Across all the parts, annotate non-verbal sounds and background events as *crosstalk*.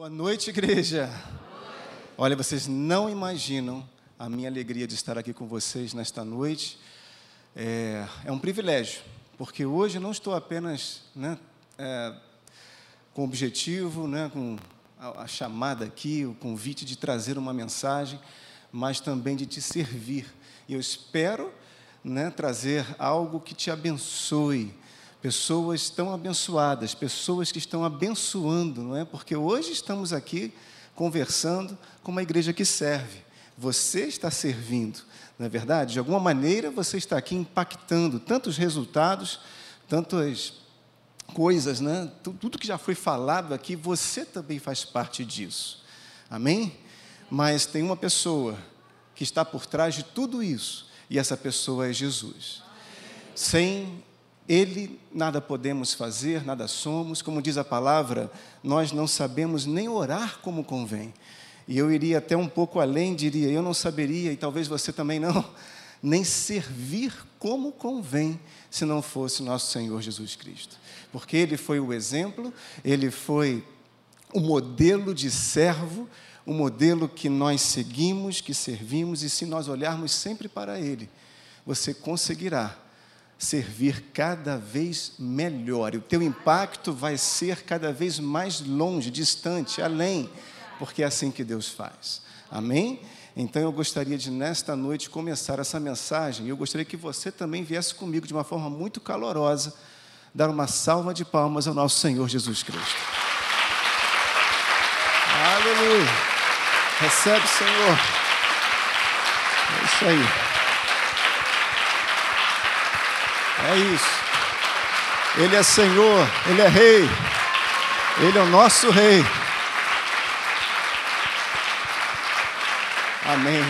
Boa noite, igreja. Olha, vocês não imaginam a minha alegria de estar aqui com vocês nesta noite. É, é um privilégio, porque hoje não estou apenas né, é, com objetivo, né, com a, a chamada aqui, o convite de trazer uma mensagem, mas também de te servir. E eu espero né, trazer algo que te abençoe, pessoas tão abençoadas, pessoas que estão abençoando, não é? Porque hoje estamos aqui conversando com uma igreja que serve. Você está servindo, não é verdade? De alguma maneira você está aqui impactando tantos resultados, tantas coisas, né? Tudo que já foi falado aqui, você também faz parte disso. Amém? Mas tem uma pessoa que está por trás de tudo isso, e essa pessoa é Jesus. Sem ele nada podemos fazer, nada somos, como diz a palavra, nós não sabemos nem orar como convém. E eu iria até um pouco além, diria, eu não saberia, e talvez você também não, *laughs* nem servir como convém, se não fosse nosso Senhor Jesus Cristo. Porque Ele foi o exemplo, Ele foi o modelo de servo, o modelo que nós seguimos, que servimos, e se nós olharmos sempre para Ele, você conseguirá servir cada vez melhor. E o teu impacto vai ser cada vez mais longe, distante, além, porque é assim que Deus faz. Amém? Então eu gostaria de, nesta noite, começar essa mensagem. E eu gostaria que você também viesse comigo de uma forma muito calorosa, dar uma salva de palmas ao nosso Senhor Jesus Cristo. Aleluia! Recebe, Senhor. É isso aí. É isso. Ele é Senhor, Ele é Rei, Ele é o nosso Rei. Amém.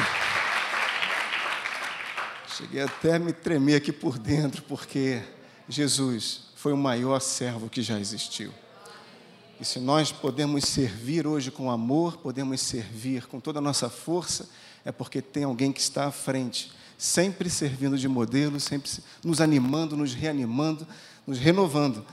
Cheguei até a me tremer aqui por dentro, porque Jesus foi o maior servo que já existiu. E se nós podemos servir hoje com amor, podemos servir com toda a nossa força, é porque tem alguém que está à frente sempre servindo de modelo, sempre nos animando, nos reanimando, nos renovando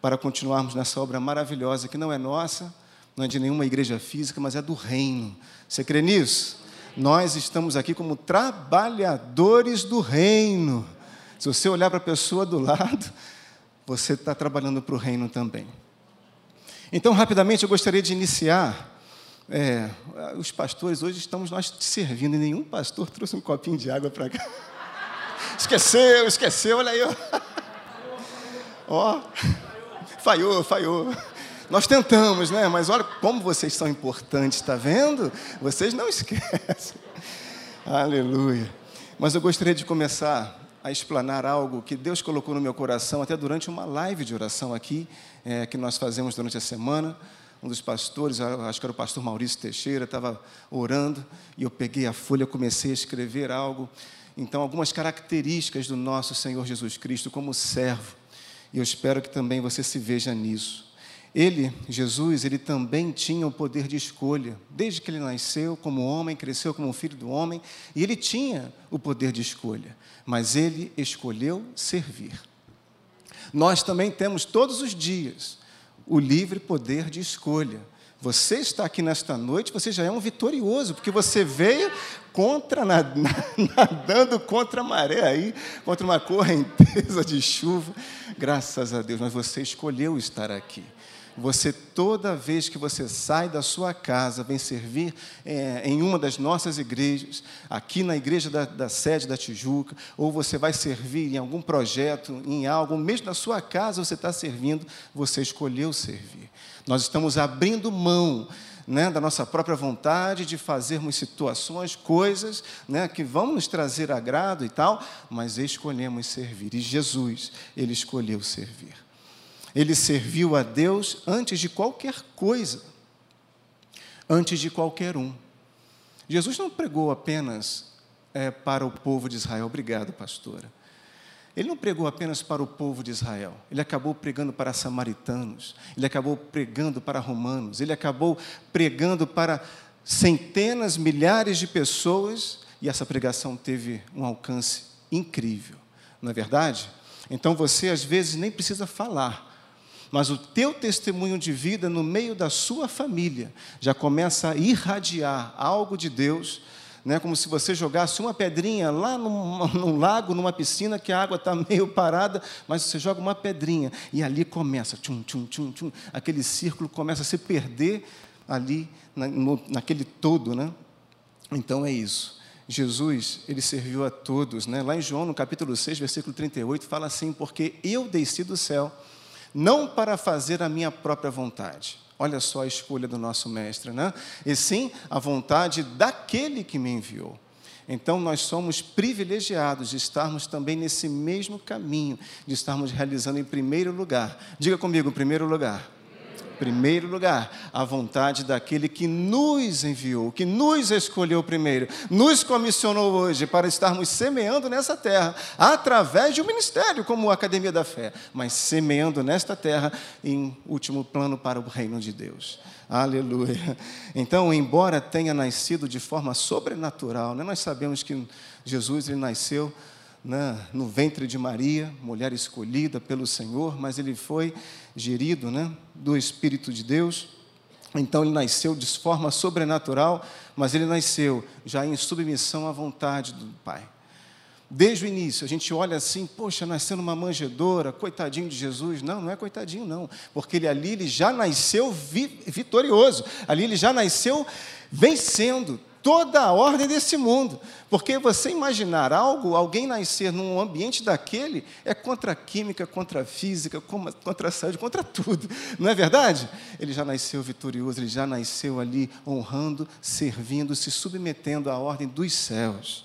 para continuarmos nessa obra maravilhosa que não é nossa, não é de nenhuma igreja física, mas é do reino. Você crê nisso? Nós estamos aqui como trabalhadores do reino. Se você olhar para a pessoa do lado, você está trabalhando para o reino também. Então, rapidamente, eu gostaria de iniciar é, os pastores, hoje estamos nós servindo, e nenhum pastor trouxe um copinho de água para cá. *laughs* Esqueceu, esqueceu, olha aí. *laughs* Ó, falhou, falhou. Nós tentamos, né? Mas olha como vocês são importantes, está vendo? Vocês não *laughs* esquecem. Aleluia. Mas eu gostaria de começar a explanar algo que Deus colocou no meu coração, até durante uma live de oração aqui, é, que nós fazemos durante a semana um dos pastores, acho que era o pastor Maurício Teixeira, estava orando e eu peguei a folha, comecei a escrever algo. Então, algumas características do nosso Senhor Jesus Cristo como servo. E eu espero que também você se veja nisso. Ele, Jesus, ele também tinha o poder de escolha. Desde que ele nasceu como homem, cresceu como filho do homem, e ele tinha o poder de escolha. Mas ele escolheu servir. Nós também temos todos os dias o livre poder de escolha. Você está aqui nesta noite, você já é um vitorioso, porque você veio contra, *laughs* nadando contra a maré aí, contra uma correnteza de chuva. Graças a Deus, mas você escolheu estar aqui. Você, toda vez que você sai da sua casa, vem servir é, em uma das nossas igrejas, aqui na igreja da, da, sede da Tijuca, ou você vai servir em algum projeto, em algo, mesmo na sua casa você está servindo, você escolheu servir. Nós estamos abrindo mão né, da nossa própria vontade de fazermos situações, coisas né, que vão nos trazer agrado e tal, mas escolhemos servir. E Jesus, ele escolheu servir. Ele serviu a Deus antes de qualquer coisa, antes de qualquer um. Jesus não pregou apenas é, para o povo de Israel. Obrigado, pastora. Ele não pregou apenas para o povo de Israel, ele acabou pregando para samaritanos, ele acabou pregando para romanos, ele acabou pregando para centenas, milhares de pessoas, e essa pregação teve um alcance incrível, não é verdade? Então você às vezes nem precisa falar, mas o teu testemunho de vida no meio da sua família já começa a irradiar algo de Deus, né? como se você jogasse uma pedrinha lá num, *laughs* num lago, numa piscina, que a água está meio parada, mas você joga uma pedrinha e ali começa, tchum, tchum, tchum, tchum, aquele círculo começa a se perder ali na, no, naquele todo. Né? Então é isso. Jesus, ele serviu a todos. Né? Lá em João, no capítulo 6, versículo 38, fala assim: Porque eu desci do céu, não para fazer a minha própria vontade. Olha só a escolha do nosso mestre, né? E sim a vontade daquele que me enviou. Então, nós somos privilegiados de estarmos também nesse mesmo caminho, de estarmos realizando em primeiro lugar. Diga comigo, em primeiro lugar primeiro lugar, a vontade daquele que nos enviou, que nos escolheu primeiro, nos comissionou hoje para estarmos semeando nessa terra, através de um ministério como a Academia da Fé, mas semeando nesta terra em último plano para o reino de Deus. Aleluia. Então, embora tenha nascido de forma sobrenatural, né, nós sabemos que Jesus ele nasceu né, no ventre de Maria, mulher escolhida pelo Senhor, mas ele foi gerido né, do Espírito de Deus. Então ele nasceu de forma sobrenatural, mas ele nasceu já em submissão à vontade do Pai. Desde o início, a gente olha assim, poxa, nasceu numa manjedoura, coitadinho de Jesus. Não, não é coitadinho, não, porque ele ali ele já nasceu vi, vitorioso, ali ele já nasceu vencendo, toda a ordem desse mundo. Porque você imaginar algo, alguém nascer num ambiente daquele, é contra a química, contra a física, contra a saúde, contra tudo. Não é verdade? Ele já nasceu vitorioso, ele já nasceu ali honrando, servindo, se submetendo à ordem dos céus.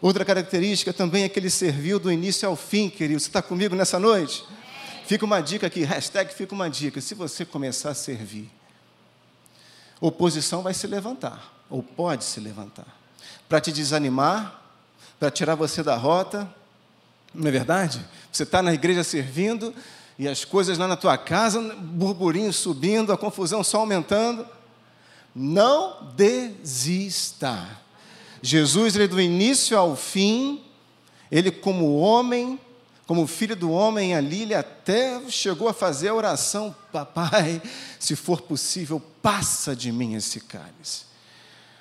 Outra característica também é que ele serviu do início ao fim, querido. Você está comigo nessa noite? Fica uma dica aqui, hashtag fica uma dica. Se você começar a servir, oposição vai se levantar ou pode se levantar, para te desanimar, para tirar você da rota. Não é verdade? Você está na igreja servindo e as coisas lá na tua casa, burburinho subindo, a confusão só aumentando. Não desista. Jesus, ele do início ao fim, ele como homem, como filho do homem ali, ele até chegou a fazer a oração: Papai, se for possível, passa de mim esse cálice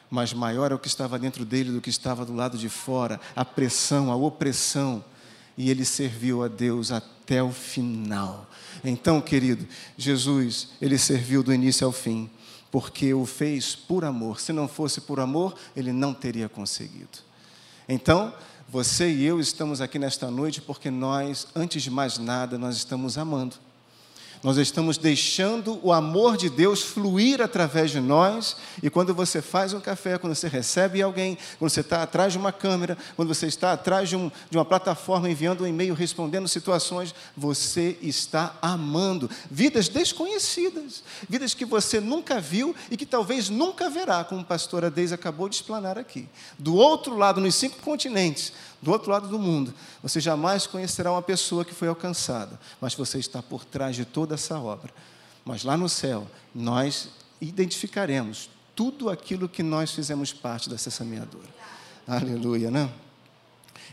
mas maior é o que estava dentro dele do que estava do lado de fora, a pressão, a opressão. E ele serviu a Deus até o final. Então, querido, Jesus, ele serviu do início ao fim, porque o fez por amor. Se não fosse por amor, ele não teria conseguido. Então, você e eu estamos aqui nesta noite porque nós, antes de mais nada, nós estamos amando. Nós estamos deixando o amor de Deus fluir através de nós. E quando você faz um café, quando você recebe alguém, quando você está atrás de uma câmera, quando você está atrás de, um, de uma plataforma enviando um e-mail, respondendo situações, você está amando vidas desconhecidas, vidas que você nunca viu e que talvez nunca verá, como a pastora Deise acabou de explanar aqui. Do outro lado, nos cinco continentes, do outro lado do mundo, você jamais conhecerá uma pessoa que foi alcançada, mas você está por trás de toda essa obra. Mas lá no céu, nós identificaremos tudo aquilo que nós fizemos parte dessa semeadura. Aleluia, né?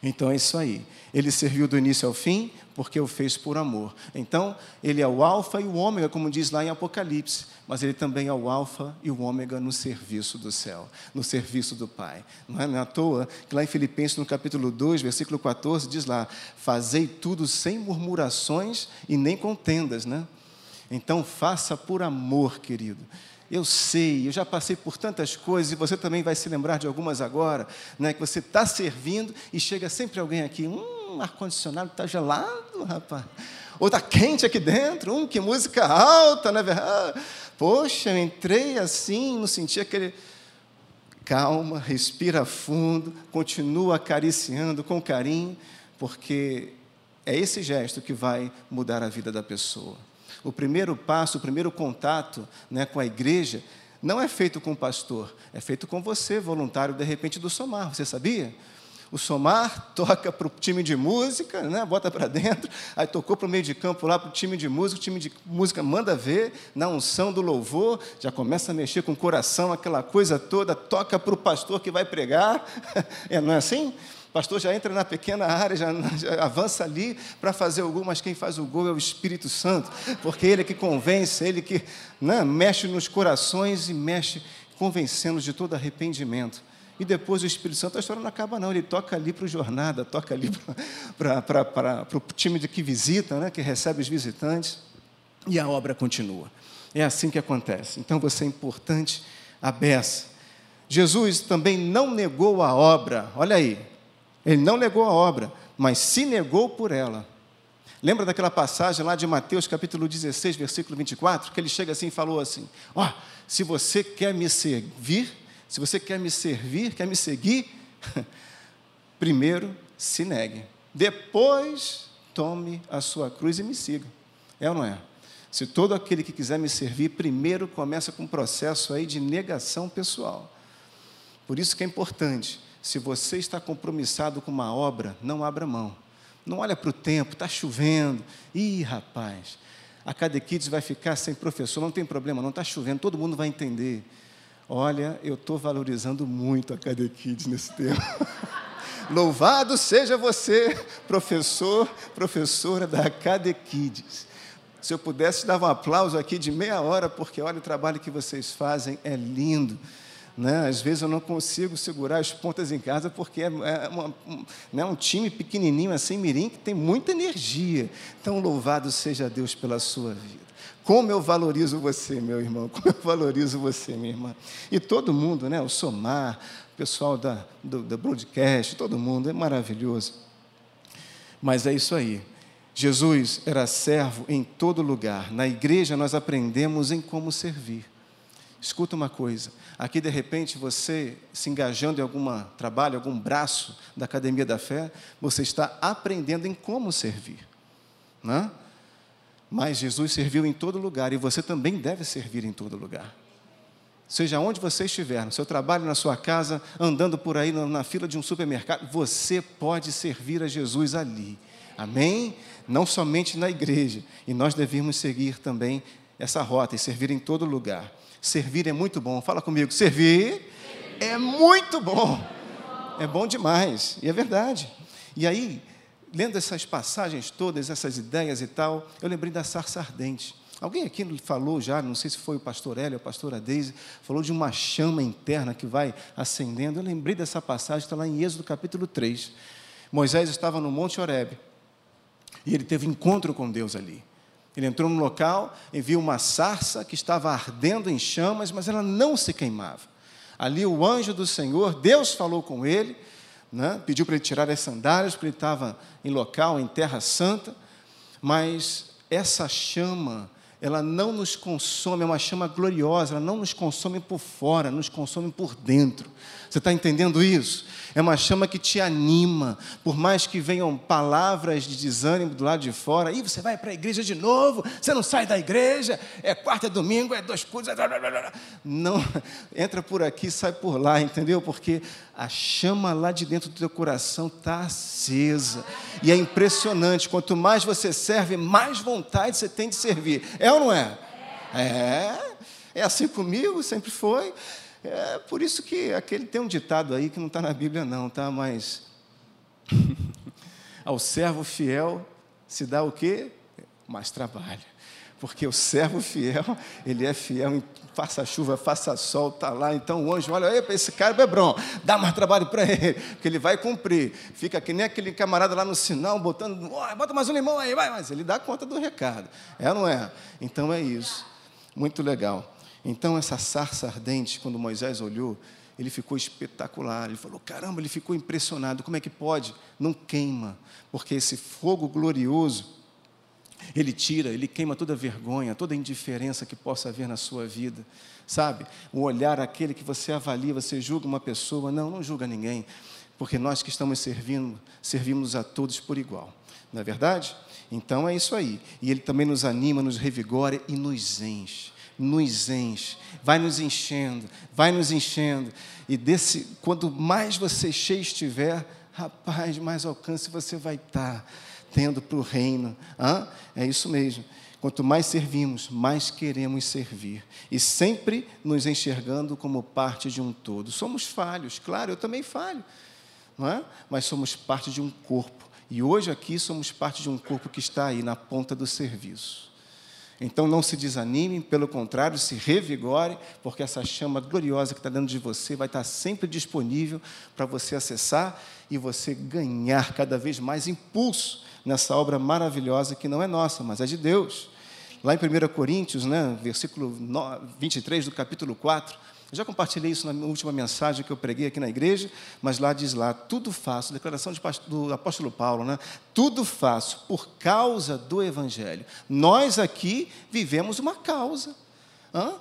Então é isso aí. Ele serviu do início ao fim, porque o fez por amor. Então, ele é o Alfa e o Ômega, como diz lá em Apocalipse, mas ele também é o Alfa e o Ômega no serviço do céu, no serviço do Pai. Não é, é à toa que lá em Filipenses, no capítulo 2, versículo 14, diz lá: Fazei tudo sem murmurações e nem contendas, né? Então, faça por amor, querido. Eu sei, eu já passei por tantas coisas e você também vai se lembrar de algumas agora, né? Que você está servindo e chega sempre alguém aqui, hum, ar-condicionado está gelado, rapaz. Ou está quente aqui dentro, hum, que música alta, não é verdade? Poxa, eu entrei assim, não senti aquele. Calma, respira fundo, continua acariciando com carinho, porque é esse gesto que vai mudar a vida da pessoa o primeiro passo, o primeiro contato né, com a igreja, não é feito com o pastor, é feito com você, voluntário, de repente, do Somar. Você sabia? O Somar *laughs* toca para o time de música, né? bota para dentro, aí tocou para o meio de campo lá para o time de música, o time de música manda ver, na unção do louvor, já começa a mexer com o coração, aquela coisa toda, toca para o pastor que vai pregar, *laughs* é, não é assim? pastor já entra na pequena área, já, *laughs* já avança ali para fazer o gol, mas quem faz o gol é o Espírito Santo, porque ele é que convence, ele que né, mexe nos corações e mexe convencendo de todo arrependimento. E depois o Espírito Santo, a história não acaba, não. Ele toca ali para o jornada, toca ali para o time de que visita, né, que recebe os visitantes, e a obra continua. É assim que acontece. Então você é importante a beça. Jesus também não negou a obra, olha aí, ele não negou a obra, mas se negou por ela. Lembra daquela passagem lá de Mateus capítulo 16, versículo 24, que ele chega assim e falou assim: Ó, oh, se você quer me servir, se você quer me servir, quer me seguir, *laughs* primeiro se negue, depois tome a sua cruz e me siga. É ou não é? Se todo aquele que quiser me servir, primeiro começa com um processo aí de negação pessoal. Por isso que é importante, se você está compromissado com uma obra, não abra mão. Não olha para o tempo, está chovendo. Ih, rapaz, a Cadequides vai ficar sem professor, não tem problema, não está chovendo, todo mundo vai entender. Olha, eu estou valorizando muito a Cadequides nesse tempo. *laughs* Louvado seja você, professor, professora da Cadequides. Se eu pudesse dar um aplauso aqui de meia hora, porque olha o trabalho que vocês fazem, é lindo. Né? Às vezes eu não consigo segurar as pontas em casa porque é, é uma, um, né, um time pequenininho assim, mirim, que tem muita energia. Então, louvado seja Deus pela sua vida. Como eu valorizo você, meu irmão, *laughs* como eu valorizo você, minha irmã. E todo mundo, né? o Somar, o pessoal da, do, do broadcast, todo mundo, é maravilhoso. Mas é isso aí. Jesus era servo em todo lugar. Na igreja nós aprendemos em como servir. Escuta uma coisa, aqui de repente você se engajando em algum trabalho, algum braço da academia da fé, você está aprendendo em como servir, né? Mas Jesus serviu em todo lugar e você também deve servir em todo lugar. Seja onde você estiver, no seu trabalho, na sua casa, andando por aí na fila de um supermercado, você pode servir a Jesus ali. Amém? Não somente na igreja. E nós devemos seguir também essa rota e servir em todo lugar. Servir é muito bom. Fala comigo, servir é muito bom. É bom demais. E é verdade. E aí, lendo essas passagens todas, essas ideias e tal, eu lembrei da sarça ardente. Alguém aqui falou já, não sei se foi o pastor Hélio ou a pastora Deise, falou de uma chama interna que vai acendendo. Eu lembrei dessa passagem, está lá em Êxodo capítulo 3. Moisés estava no Monte Horebe e ele teve encontro com Deus ali. Ele entrou no local e viu uma sarça que estava ardendo em chamas, mas ela não se queimava. Ali o anjo do Senhor, Deus falou com ele, né? pediu para ele tirar as sandálias, porque ele estava em local, em terra santa, mas essa chama, ela não nos consome, é uma chama gloriosa, ela não nos consome por fora, nos consome por dentro. Você está entendendo isso? É uma chama que te anima, por mais que venham palavras de desânimo do lado de fora. E você vai para a igreja de novo, você não sai da igreja, é quarta, é domingo, é dois cultos. É... Não, *laughs* entra por aqui, sai por lá, entendeu? Porque a chama lá de dentro do teu coração está acesa. E é impressionante, quanto mais você serve, mais vontade você tem de servir. É ou não é? É. É assim comigo, sempre foi. É por isso que aquele tem um ditado aí que não está na Bíblia, não, tá? Mas *laughs* ao servo fiel se dá o quê? Mais trabalho. Porque o servo fiel, ele é fiel em faça chuva, faça sol, está lá. Então o anjo olha, para esse cara, Bebron, dá mais trabalho para *laughs* ele, porque ele vai cumprir. Fica que nem aquele camarada lá no sinal, botando, oh, bota mais um limão aí, vai, mas ele dá conta do recado. É ou não é? Então é isso. Muito legal. Então, essa sarça ardente, quando Moisés olhou, ele ficou espetacular. Ele falou: caramba, ele ficou impressionado. Como é que pode? Não queima, porque esse fogo glorioso, ele tira, ele queima toda vergonha, toda indiferença que possa haver na sua vida. Sabe? O olhar aquele que você avalia, você julga uma pessoa. Não, não julga ninguém, porque nós que estamos servindo, servimos a todos por igual. Não é verdade? Então é isso aí. E ele também nos anima, nos revigora e nos enche nos enche, vai nos enchendo, vai nos enchendo. E desse, quanto mais você cheio estiver, rapaz, mais alcance você vai estar tendo para o reino. Hã? É isso mesmo. Quanto mais servimos, mais queremos servir. E sempre nos enxergando como parte de um todo. Somos falhos, claro, eu também falho. não é? Mas somos parte de um corpo. E hoje aqui somos parte de um corpo que está aí na ponta do serviço. Então não se desanime, pelo contrário, se revigore, porque essa chama gloriosa que está dentro de você vai estar sempre disponível para você acessar e você ganhar cada vez mais impulso nessa obra maravilhosa que não é nossa, mas é de Deus. Lá em 1 Coríntios, né, versículo 23 do capítulo 4, eu já compartilhei isso na última mensagem que eu preguei aqui na igreja, mas lá diz lá, tudo faço, declaração de, do apóstolo Paulo, né? Tudo faço por causa do Evangelho. Nós aqui vivemos uma causa. Hã?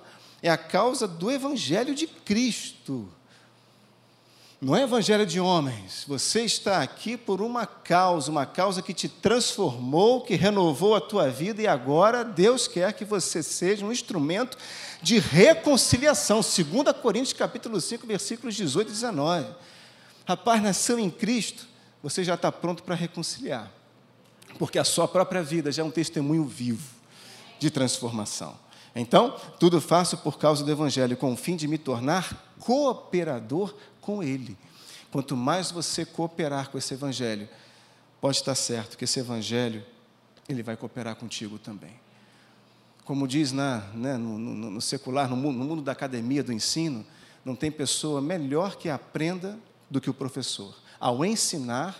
É a causa do Evangelho de Cristo. Não é evangelho de homens. Você está aqui por uma causa, uma causa que te transformou, que renovou a tua vida e agora Deus quer que você seja um instrumento de reconciliação. 2 Coríntios capítulo 5, versículos 18 e 19. Rapaz, nasceu em Cristo, você já está pronto para reconciliar. Porque a sua própria vida já é um testemunho vivo de transformação. Então, tudo faço por causa do Evangelho, com o fim de me tornar cooperador com Ele. Quanto mais você cooperar com esse Evangelho, pode estar certo que esse Evangelho, ele vai cooperar contigo também como diz na, né, no, no, no, secular, no mundo, no mundo da academia, do ensino, não tem pessoa melhor que aprenda do que o professor. Ao ensinar,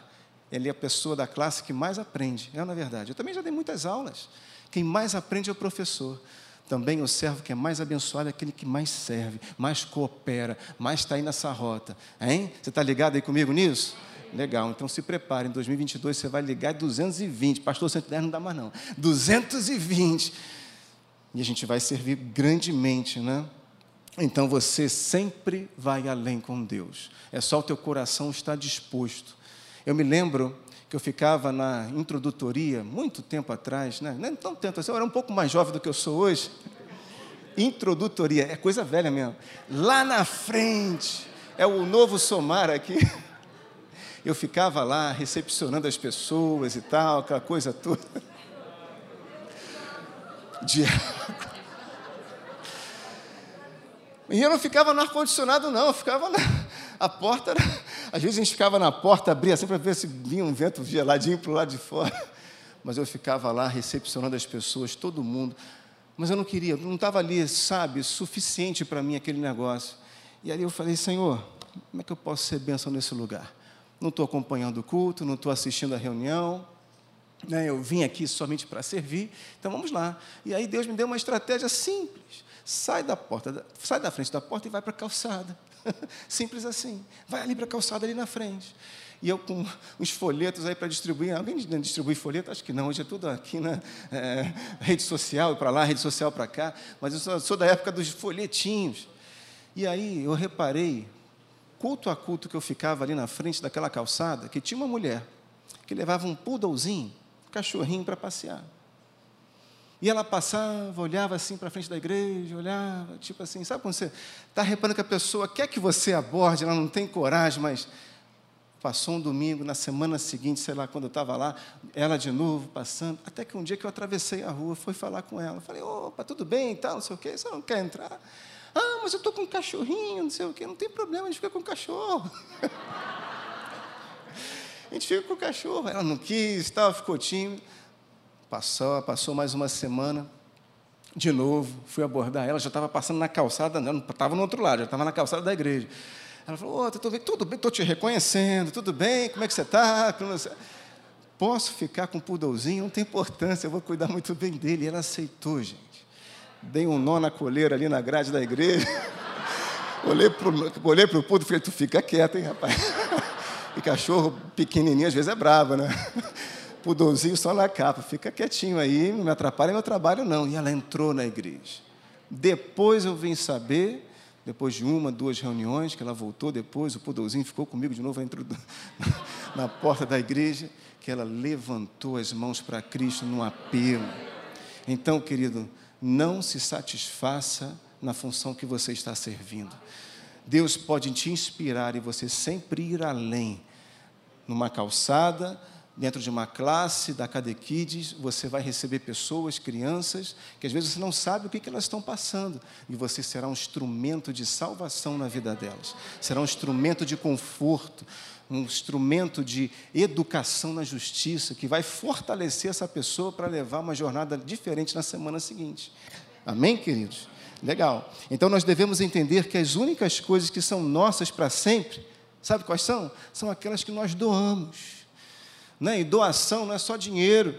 ele é a pessoa da classe que mais aprende. É, na verdade. Eu também já dei muitas aulas. Quem mais aprende é o professor. Também o servo que é mais abençoado é aquele que mais serve, mais coopera, mais está aí nessa rota. Hein? Você está ligado aí comigo nisso? Legal, então se prepare, em 2022 você vai ligar 220. Pastor, 110 não dá mais não. 220 e a gente vai servir grandemente, né? Então você sempre vai além com Deus. É só o teu coração estar disposto. Eu me lembro que eu ficava na introdutoria, muito tempo atrás, né? nem tão tempo assim, eu era um pouco mais jovem do que eu sou hoje. Introdutoria, é coisa velha mesmo. Lá na frente, é o novo somar aqui. *laughs* Eu ficava lá recepcionando as pessoas e tal, aquela coisa toda *laughs* água. E eu não ficava no ar-condicionado, não, eu ficava na a porta. Era, às vezes a gente ficava na porta, abria assim para ver se vinha um vento geladinho para o lado de fora. *laughs* Mas eu ficava lá recepcionando as pessoas, todo mundo. Mas eu não queria, não estava ali, sabe, suficiente para mim aquele negócio. E ali eu falei, Senhor, como é que eu posso ser bênção nesse lugar? Não estou acompanhando o culto, não estou assistindo a reunião, né, eu vim aqui somente para servir, então vamos lá. E aí Deus me deu uma estratégia simples. Sai da porta, sai da frente da porta e vai para a calçada. *laughs* Simples assim. Vai ali para a calçada ali na frente. E eu com uns folhetos aí para distribuir. Alguém distribui folheto? Acho que não. Hoje é tudo aqui na é, rede social, para lá, rede social para cá. Mas eu sou, sou da época dos folhetinhos. E aí eu reparei, culto a culto que eu ficava ali na frente daquela calçada, que tinha uma mulher que levava um poodlezinho cachorrinho para passear. E ela passava, olhava assim para frente da igreja, olhava, tipo assim, sabe quando você está reparando que a pessoa quer que você aborde, ela não tem coragem, mas passou um domingo, na semana seguinte, sei lá, quando eu estava lá, ela de novo passando, até que um dia que eu atravessei a rua, fui falar com ela, falei, opa, tudo bem e tal, não sei o quê, você não quer entrar? Ah, mas eu estou com um cachorrinho, não sei o quê, não tem problema, a gente fica com o cachorro. *laughs* A gente fica com o cachorro. Ela não quis, tal, ficou tímida. Passou, passou mais uma semana. De novo, fui abordar ela, já estava passando na calçada, não estava no outro lado, já estava na calçada da igreja. Ela falou, oh, tudo bem, tudo bem, estou te reconhecendo, tudo bem, como é que você está? Posso ficar com o pudolzinho? Não tem importância, eu vou cuidar muito bem dele. E ela aceitou, gente. Dei um nó na coleira ali na grade da igreja. *laughs* olhei para o pudo e falei, tu fica quieto, hein, rapaz? *laughs* E cachorro pequenininho às vezes é bravo, né? Pudorzinho só na capa, fica quietinho aí, não me atrapalha meu trabalho não. E ela entrou na igreja. Depois eu vim saber, depois de uma, duas reuniões, que ela voltou depois, o pudorzinho ficou comigo de novo, entrou *laughs* na porta da igreja, que ela levantou as mãos para Cristo num apelo. Então, querido, não se satisfaça na função que você está servindo. Deus pode te inspirar e você sempre ir além, numa calçada, dentro de uma classe da Cadequides, você vai receber pessoas, crianças, que às vezes você não sabe o que, elas estão passando, e você será um instrumento de salvação na vida delas, será um instrumento de conforto, um instrumento de educação na justiça, que vai fortalecer essa pessoa para levar uma jornada diferente na semana seguinte. Amém, queridos? Legal. Então nós devemos entender que as únicas coisas que são nossas para sempre, sabe quais são? São aquelas que nós doamos. Né? E doação não é só dinheiro,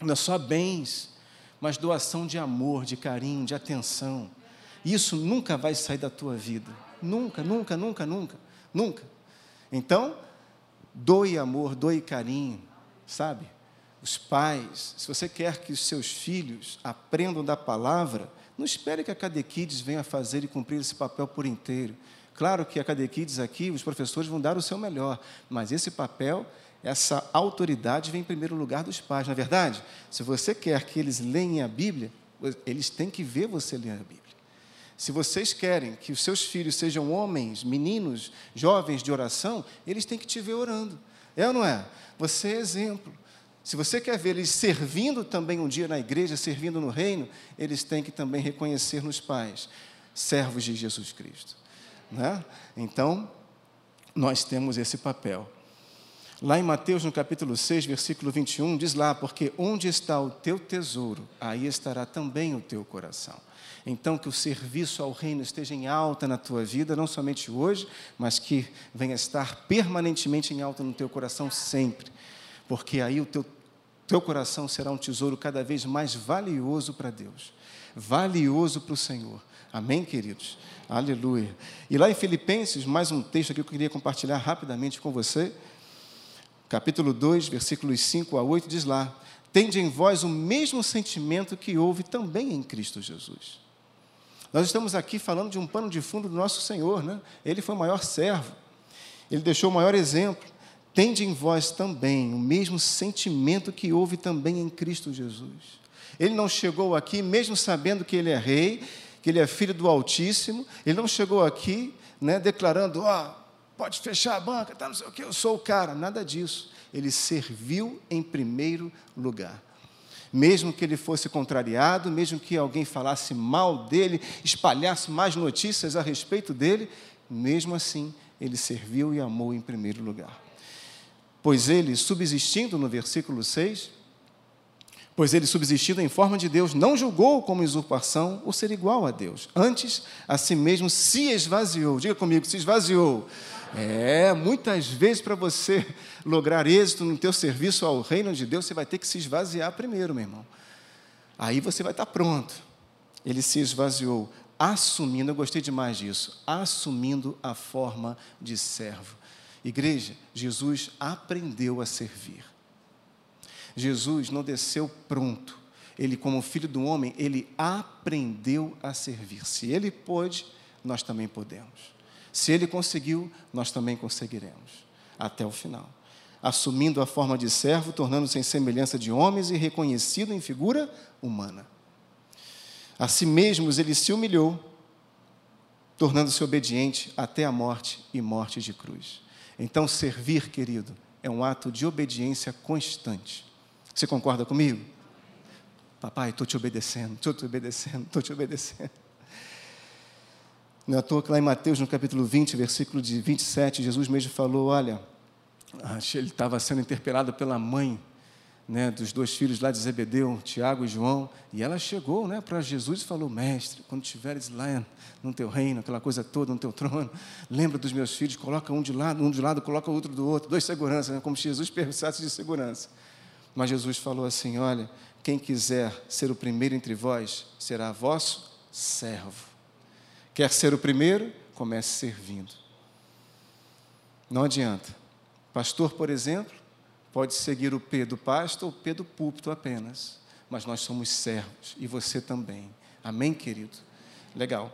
não é só bens, mas doação de amor, de carinho, de atenção. Isso nunca vai sair da tua vida. Nunca, nunca, nunca, nunca, nunca. Então, doe amor, doe carinho, sabe? Os pais, se você quer que os seus filhos aprendam da palavra, não espere que a Cadequides venha fazer e cumprir esse papel por inteiro. Claro que a Cadequides aqui, os professores vão dar o seu melhor, mas esse papel essa autoridade vem em primeiro lugar dos pais, não é verdade? Se você quer que eles leiam a Bíblia, eles têm que ver você ler a Bíblia. Se vocês querem que os seus filhos sejam homens, meninos, jovens de oração, eles têm que te ver orando. É ou não é? Você é exemplo. Se você quer ver eles servindo também um dia na igreja, servindo no reino, eles têm que também reconhecer nos pais, servos de Jesus Cristo. Né? Então, nós temos esse papel. Lá em Mateus, no capítulo 6, versículo 21, diz lá: Porque onde está o teu tesouro, aí estará também o teu coração. Então, que o serviço ao reino esteja em alta na tua vida, não somente hoje, mas que venha estar permanentemente em alta no teu coração sempre. Porque aí o teu, teu coração será um tesouro cada vez mais valioso para Deus, valioso para o Senhor. Amém, queridos? Aleluia. E lá em Filipenses, mais um texto aqui que eu queria compartilhar rapidamente com você capítulo 2, versículos 5 a 8, diz lá: Tende em vós o mesmo sentimento que houve também em Cristo Jesus. Nós estamos aqui falando de um pano de fundo do nosso Senhor, né? Ele foi o maior servo, ele deixou o maior exemplo. Tende em vós também o mesmo sentimento que houve também em Cristo Jesus. Ele não chegou aqui, mesmo sabendo que ele é rei, que ele é filho do Altíssimo, ele não chegou aqui né, declarando: ó, oh, pode fechar a banca, tá, não sei o que, eu sou o cara. Nada disso. Ele serviu em primeiro lugar. Mesmo que ele fosse contrariado, mesmo que alguém falasse mal dele, espalhasse mais notícias a respeito dele, mesmo assim, ele serviu e amou em primeiro lugar. Pois ele, subsistindo no versículo 6, pois ele, subsistindo em forma de Deus, não julgou como usurpação o ser igual a Deus. Antes, a si mesmo se esvaziou. Diga comigo, se esvaziou é, muitas vezes para você *laughs* lograr êxito no teu serviço ao reino de Deus, você vai ter que se esvaziar primeiro, meu irmão. Aí você vai estar pronto. Ele se esvaziou, assumindo, eu gostei demais disso, assumindo a forma de servo. Igreja, Jesus aprendeu a servir. Jesus não desceu pronto. Ele, como filho do homem, ele aprendeu a servir. Se ele pôde, nós também podemos. Se ele conseguiu, nós também conseguiremos, até o final. Assumindo a forma de servo, tornando-se em semelhança de homens e reconhecido em figura humana. A si mesmos ele se humilhou, tornando-se obediente até a morte e morte de cruz. Então, servir, querido, é um ato de obediência constante. Você concorda comigo? Papai, estou te obedecendo, estou te obedecendo, estou te obedecendo. Não é à toa que lá em Mateus, no capítulo 20, versículo de 27, Jesus mesmo falou: Olha, ele estava sendo interpelado pela mãe né, dos dois filhos lá de Zebedeu, Tiago e João, e ela chegou né, para Jesus e falou: Mestre, quando estiveres lá no teu reino, aquela coisa toda no teu trono, lembra dos meus filhos, coloca um de lado, um de lado, coloca o outro do outro, dois seguranças, né, como se Jesus precisasse de segurança. Mas Jesus falou assim: Olha, quem quiser ser o primeiro entre vós será vosso servo. Quer ser o primeiro? Comece servindo. Não adianta. Pastor, por exemplo, pode seguir o P do pasto ou o P do púlpito apenas. Mas nós somos servos e você também. Amém, querido? Legal.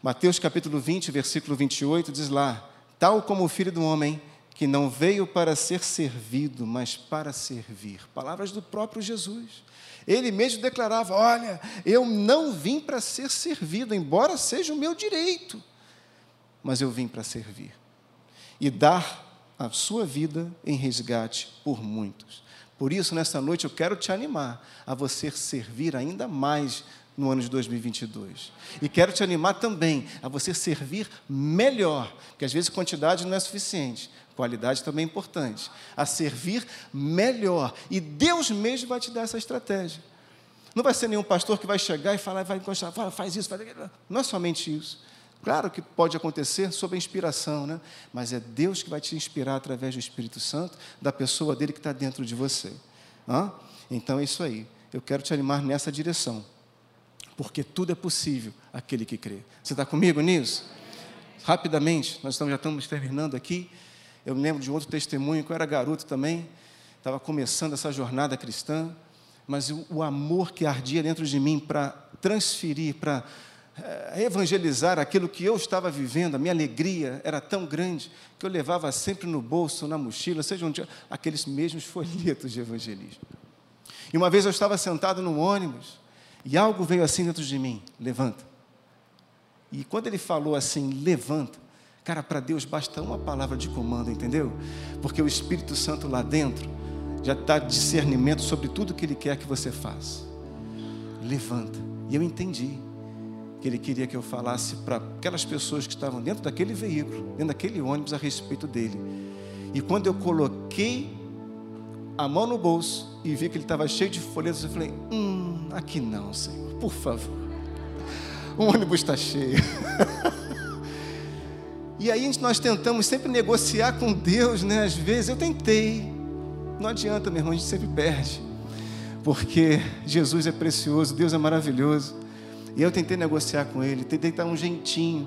Mateus capítulo 20, versículo 28 diz lá: Tal como o filho do homem que não veio para ser servido, mas para servir. Palavras do próprio Jesus. Ele mesmo declarava: Olha, eu não vim para ser servido, embora seja o meu direito, mas eu vim para servir e dar a sua vida em resgate por muitos. Por isso, nesta noite, eu quero te animar a você servir ainda mais no ano de 2022. E quero te animar também a você servir melhor, porque às vezes quantidade não é suficiente, qualidade também é importante. A servir melhor. E Deus mesmo vai te dar essa estratégia. Não vai ser nenhum pastor que vai chegar e falar, vai encostar, fala, faz isso, faz aquilo. Não é somente isso. Claro que pode acontecer sob a inspiração, né? mas é Deus que vai te inspirar através do Espírito Santo, da pessoa dele que está dentro de você. Hã? Então é isso aí. Eu quero te animar nessa direção, porque tudo é possível aquele que crê. Você está comigo nisso? Rapidamente, nós já estamos terminando aqui. Eu me lembro de outro testemunho, que eu era garoto também, estava começando essa jornada cristã, mas o, o amor que ardia dentro de mim para transferir, para é, evangelizar aquilo que eu estava vivendo, a minha alegria era tão grande que eu levava sempre no bolso, na mochila, seja onde aqueles mesmos folhetos de evangelismo. E uma vez eu estava sentado no ônibus e algo veio assim dentro de mim: levanta. E quando ele falou assim, levanta, cara, para Deus basta uma palavra de comando, entendeu? Porque o Espírito Santo lá dentro já está discernimento sobre tudo que ele quer que você faça. Levanta. E eu entendi que ele queria que eu falasse para aquelas pessoas que estavam dentro daquele veículo, dentro daquele ônibus, a respeito dele. E quando eu coloquei a mão no bolso e vi que ele estava cheio de folhetos, eu falei: Hum, aqui não, Senhor, por favor. O ônibus está cheio. *laughs* e aí nós tentamos sempre negociar com Deus, né? Às vezes eu tentei, não adianta, meu irmão, a gente sempre perde, porque Jesus é precioso, Deus é maravilhoso. E eu tentei negociar com ele, tentei dar um jeitinho.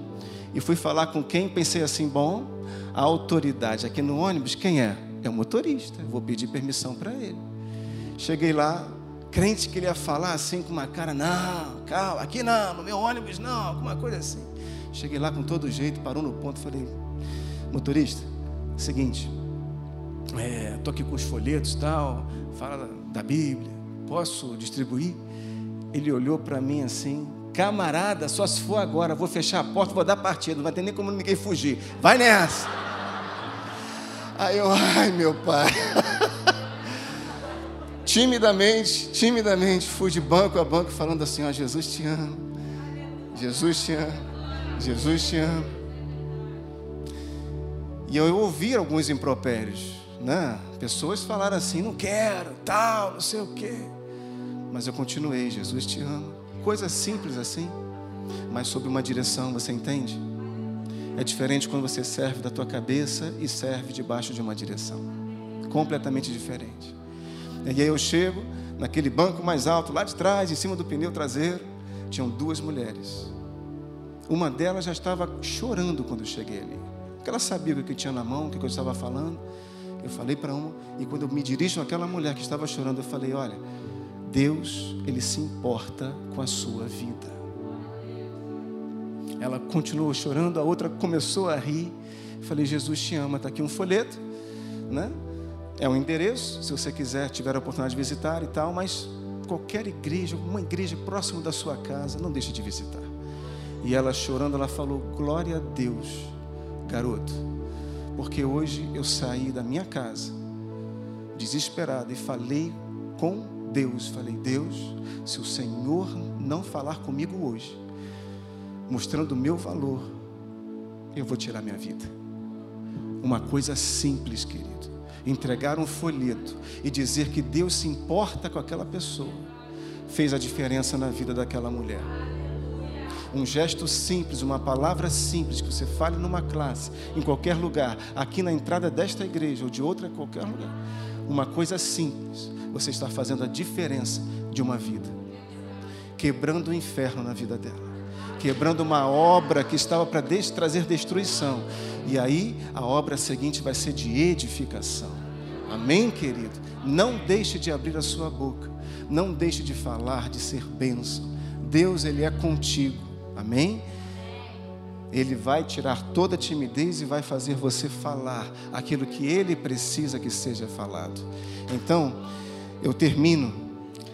E fui falar com quem? Pensei assim: bom, a autoridade aqui no ônibus, quem é? É o motorista. Vou pedir permissão para ele. Cheguei lá, crente que ele ia falar assim com uma cara: não, calma, aqui não, no meu ônibus não, alguma coisa assim. Cheguei lá com todo jeito, parou no ponto, falei: motorista, seguinte, é, tô aqui com os folhetos tal, fala da Bíblia, posso distribuir? Ele olhou para mim assim, Camarada, só se for agora, vou fechar a porta, vou dar partida, não vai ter nem como ninguém fugir. Vai nessa. Aí eu, ai meu pai. *laughs* timidamente, timidamente, fui de banco a banco falando assim: ó, Jesus te ama, Jesus te ama, Jesus te ama. E eu ouvi alguns impropérios, né? Pessoas falaram assim: não quero, tal, não sei o quê. Mas eu continuei: Jesus te ama. Coisas simples assim, mas sob uma direção, você entende? É diferente quando você serve da tua cabeça e serve debaixo de uma direção. Completamente diferente. E aí eu chego naquele banco mais alto, lá de trás, em cima do pneu traseiro, tinham duas mulheres. Uma delas já estava chorando quando eu cheguei ali. Porque ela sabia o que tinha na mão, o que eu estava falando. Eu falei para uma, e quando eu me dirijo àquela mulher que estava chorando, eu falei: Olha, Deus, Ele se importa com a sua vida. Ela continuou chorando, a outra começou a rir. falei, Jesus te ama, está aqui um folheto, né? É um endereço, se você quiser, tiver a oportunidade de visitar e tal, mas qualquer igreja, uma igreja próximo da sua casa, não deixe de visitar. E ela chorando, ela falou: Glória a Deus, garoto, porque hoje eu saí da minha casa, desesperado, e falei com Deus, falei, Deus, se o Senhor não falar comigo hoje, mostrando o meu valor, eu vou tirar minha vida. Uma coisa simples, querido. Entregar um folheto e dizer que Deus se importa com aquela pessoa, fez a diferença na vida daquela mulher. Um gesto simples, uma palavra simples que você fale numa classe, em qualquer lugar, aqui na entrada desta igreja ou de outra qualquer lugar. Uma coisa simples você está fazendo a diferença de uma vida, quebrando o inferno na vida dela, quebrando uma obra que estava para trazer destruição, e aí a obra seguinte vai ser de edificação. Amém, querido? Não deixe de abrir a sua boca, não deixe de falar, de ser bênção. Deus, Ele é contigo. Amém? Ele vai tirar toda a timidez e vai fazer você falar aquilo que Ele precisa que seja falado. Então, eu termino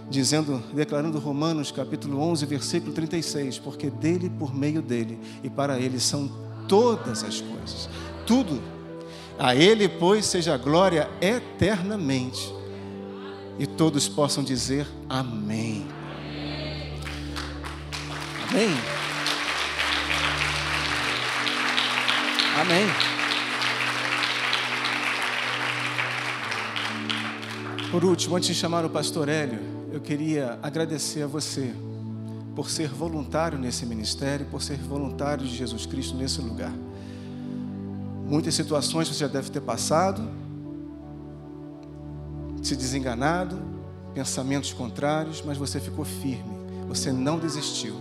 dizendo, declarando Romanos capítulo 11, versículo 36, porque dele, por meio dele e para ele são todas as coisas. Tudo. A Ele, pois, seja a glória eternamente. E todos possam dizer amém. Amém. Amém. Por último, antes de chamar o pastor Hélio, eu queria agradecer a você por ser voluntário nesse ministério, por ser voluntário de Jesus Cristo nesse lugar. Muitas situações você já deve ter passado, se desenganado, pensamentos contrários, mas você ficou firme, você não desistiu.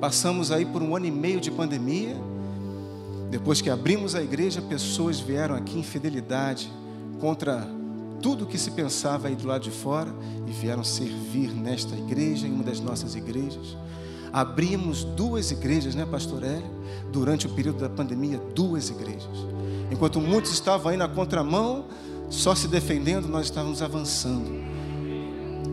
Passamos aí por um ano e meio de pandemia. Depois que abrimos a igreja, pessoas vieram aqui em fidelidade contra tudo que se pensava aí do lado de fora e vieram servir nesta igreja, em uma das nossas igrejas. Abrimos duas igrejas, né, Pastor Hélio? Durante o período da pandemia, duas igrejas. Enquanto muitos estavam aí na contramão, só se defendendo, nós estávamos avançando.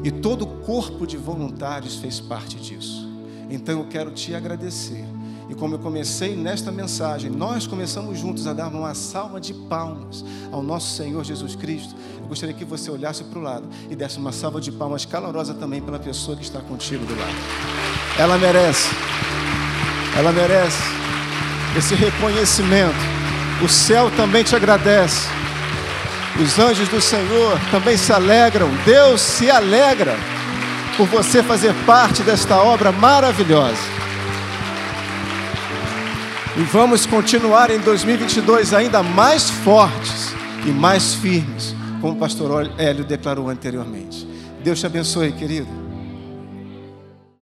E todo o corpo de voluntários fez parte disso. Então eu quero te agradecer. E como eu comecei nesta mensagem, nós começamos juntos a dar uma salva de palmas ao nosso Senhor Jesus Cristo. Eu gostaria que você olhasse para o lado e desse uma salva de palmas calorosa também pela pessoa que está contigo do lado. Ela merece. Ela merece esse reconhecimento. O céu também te agradece. Os anjos do Senhor também se alegram. Deus se alegra por você fazer parte desta obra maravilhosa. E vamos continuar em 2022 ainda mais fortes e mais firmes, como o pastor Hélio declarou anteriormente. Deus te abençoe, querido.